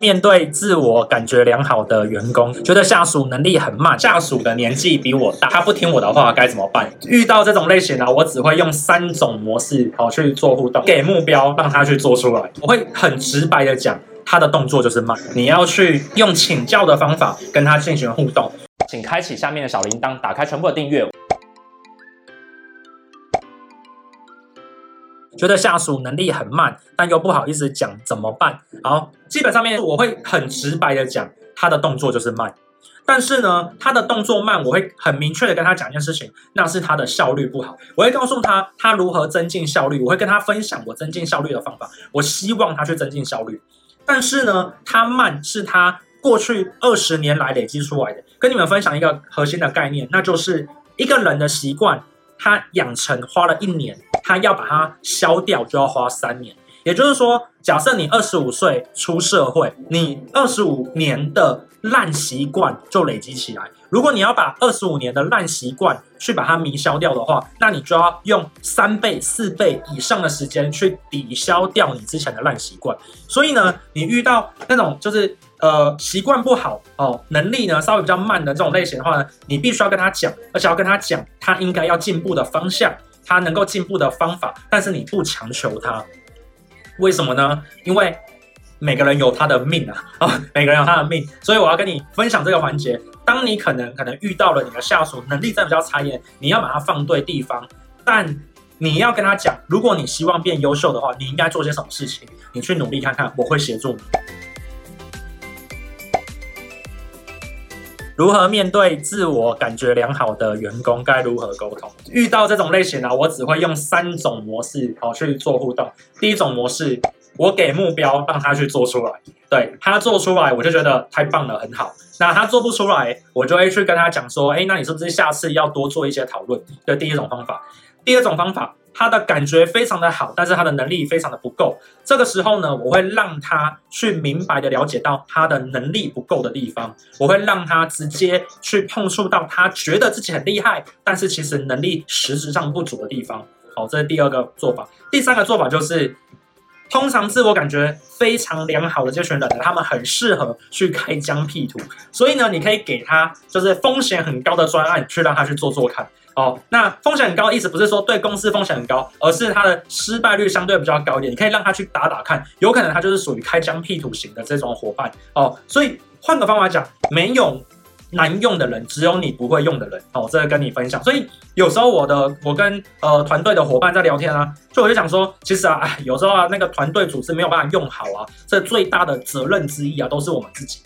面对自我感觉良好的员工，觉得下属能力很慢，下属的年纪比我大，他不听我的话该怎么办？遇到这种类型呢，我只会用三种模式好去做互动，给目标让他去做出来。我会很直白的讲，他的动作就是慢，你要去用请教的方法跟他进行互动。请开启下面的小铃铛，打开全部的订阅。觉得下属能力很慢，但又不好意思讲怎么办？好，基本上面我会很直白的讲，他的动作就是慢。但是呢，他的动作慢，我会很明确的跟他讲一件事情，那是他的效率不好。我会告诉他他如何增进效率，我会跟他分享我增进效率的方法。我希望他去增进效率。但是呢，他慢是他过去二十年来累积出来的。跟你们分享一个核心的概念，那就是一个人的习惯，他养成花了一年。他要把它消掉，就要花三年。也就是说，假设你二十五岁出社会，你二十五年的烂习惯就累积起来。如果你要把二十五年的烂习惯去把它弥消掉的话，那你就要用三倍、四倍以上的时间去抵消掉你之前的烂习惯。所以呢，你遇到那种就是呃习惯不好哦，能力呢稍微比较慢的这种类型的话呢，你必须要跟他讲，而且要跟他讲他应该要进步的方向。他能够进步的方法，但是你不强求他，为什么呢？因为每个人有他的命啊，啊、哦，每个人有他的命，所以我要跟你分享这个环节。当你可能可能遇到了你的下属能力真的比较差一点，你要把它放对地方，但你要跟他讲，如果你希望变优秀的话，你应该做些什么事情？你去努力看看，我会协助你。如何面对自我感觉良好的员工？该如何沟通？遇到这种类型呢，我只会用三种模式好去做互动。第一种模式，我给目标让他去做出来，对，他做出来，我就觉得太棒了，很好。那他做不出来，我就会去跟他讲说，哎，那你是不是下次要多做一些讨论？对，第一种方法。第二种方法。他的感觉非常的好，但是他的能力非常的不够。这个时候呢，我会让他去明白的了解到他的能力不够的地方，我会让他直接去碰触到他觉得自己很厉害，但是其实能力实质上不足的地方。好，这是第二个做法。第三个做法就是，通常自我感觉非常良好的这群人，他们很适合去开疆辟土。所以呢，你可以给他就是风险很高的专案，去让他去做做看。哦，那风险很高，意思不是说对公司风险很高，而是他的失败率相对比较高一点。你可以让他去打打看，有可能他就是属于开疆辟土型的这种伙伴哦。所以换个方法讲，没有难用的人，只有你不会用的人哦。这个跟你分享。所以有时候我的我跟呃团队的伙伴在聊天啊，就我就想说，其实啊，哎，有时候啊，那个团队组织没有办法用好啊，这最大的责任之一啊，都是我们自己。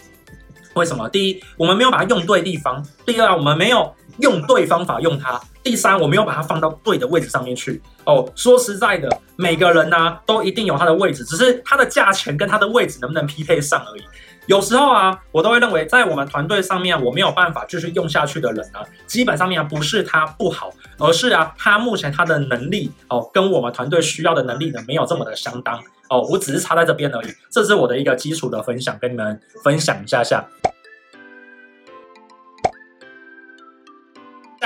为什么？第一，我们没有把它用对地方；第二，我们没有用对方法用它；第三，我没有把它放到对的位置上面去。哦，说实在的，每个人呢、都一定有他的位置，只是他的价钱跟他的位置能不能匹配上而已。有时候啊，我都会认为，在我们团队上面，我没有办法继续用下去的人呢、基本上面不是他不好，而是啊，他目前他的能力哦，跟我们团队需要的能力呢，没有这么的相当哦，我只是差在这边而已。这是我的一个基础的分享，跟你们分享一下下。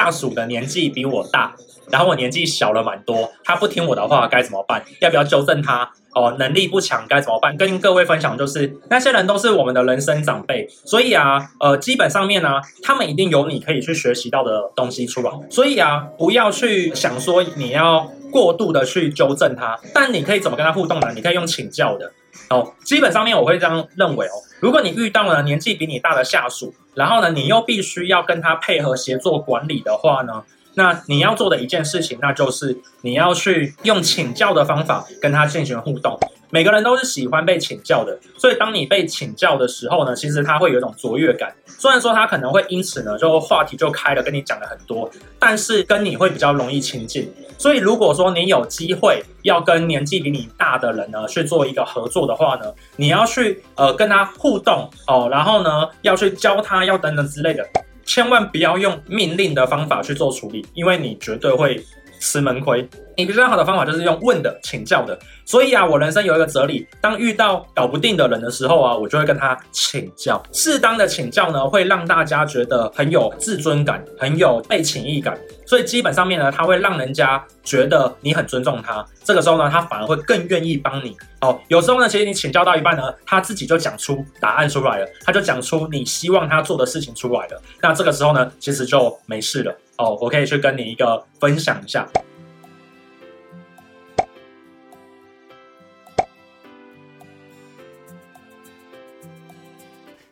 下属的年纪比我大，然后我年纪小了蛮多，他不听我的话该怎么办？要不要纠正他？哦，能力不强该怎么办？跟各位分享就是，那些人都是我们的人生长辈，所以啊，呃，基本上面呢，他们一定有你可以去学习到的东西出来，所以啊，不要去想说你要过度的去纠正他，但你可以怎么跟他互动呢？你可以用请教的。哦，基本上面我会这样认为哦。如果你遇到了年纪比你大的下属，然后呢，你又必须要跟他配合协作管理的话呢，那你要做的一件事情，那就是你要去用请教的方法跟他进行互动。每个人都是喜欢被请教的，所以当你被请教的时候呢，其实他会有一种卓越感。虽然说他可能会因此呢，就话题就开了，跟你讲了很多，但是跟你会比较容易亲近。所以如果说你有机会要跟年纪比你大的人呢去做一个合作的话呢，你要去呃跟他互动哦，然后呢要去教他要等等之类的，千万不要用命令的方法去做处理，因为你绝对会吃闷亏。你比较好的方法就是用问的、请教的。所以啊，我人生有一个哲理，当遇到搞不定的人的时候啊，我就会跟他请教。适当的请教呢，会让大家觉得很有自尊感，很有被情谊感。所以基本上面呢，他会让人家觉得你很尊重他。这个时候呢，他反而会更愿意帮你。哦，有时候呢，其实你请教到一半呢，他自己就讲出答案出来了，他就讲出你希望他做的事情出来了。那这个时候呢，其实就没事了。哦，我可以去跟你一个分享一下。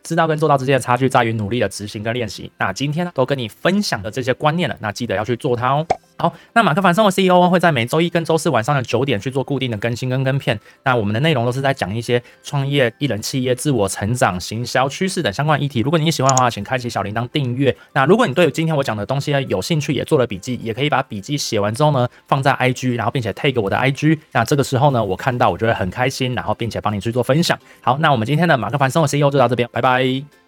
知道跟做到之间的差距在于努力的执行跟练习。那今天呢，都跟你分享的这些观念了，那记得要去做它哦。好，那马克凡生活 CEO 会在每周一跟周四晚上的九点去做固定的更新跟跟片。那我们的内容都是在讲一些创业、艺人企业、自我成长、行销趋势等相关议题。如果你喜欢的话，请开启小铃铛订阅。那如果你对今天我讲的东西呢有兴趣，也做了笔记，也可以把笔记写完之后呢放在 IG，然后并且 tag 我的 IG。那这个时候呢，我看到我就会很开心，然后并且帮你去做分享。好，那我们今天的马克凡生活 CEO 就到这边，拜拜。